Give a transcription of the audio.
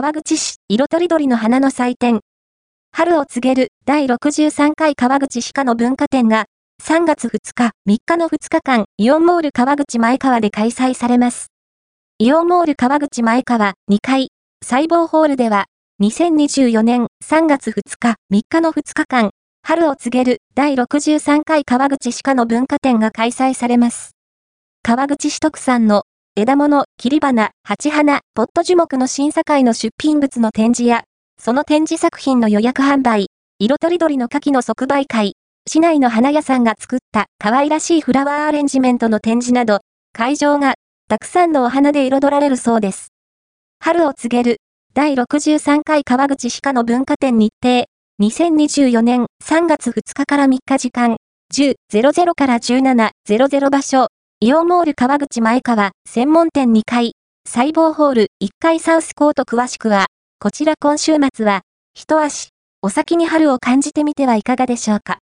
川口市、色とりどりの花の祭典。春を告げる第63回川口歯科の文化展が3月2日、3日の2日間、イオンモール川口前川で開催されます。イオンモール川口前川2階、細胞ホールでは、2024年3月2日、3日の2日間、春を告げる第63回川口歯科の文化展が開催されます。川口市特産の枝物、切り花、鉢花、ポット樹木の審査会の出品物の展示や、その展示作品の予約販売、色とりどりの牡蠣の即売会、市内の花屋さんが作った可愛らしいフラワーアレンジメントの展示など、会場がたくさんのお花で彩られるそうです。春を告げる第63回川口歯科の文化展日程、2024年3月2日から3日時間、10.00から17.00場所、イオンモール川口前川専門店2階、細胞ホール1階サウスコート詳しくは、こちら今週末は、一足、お先に春を感じてみてはいかがでしょうか。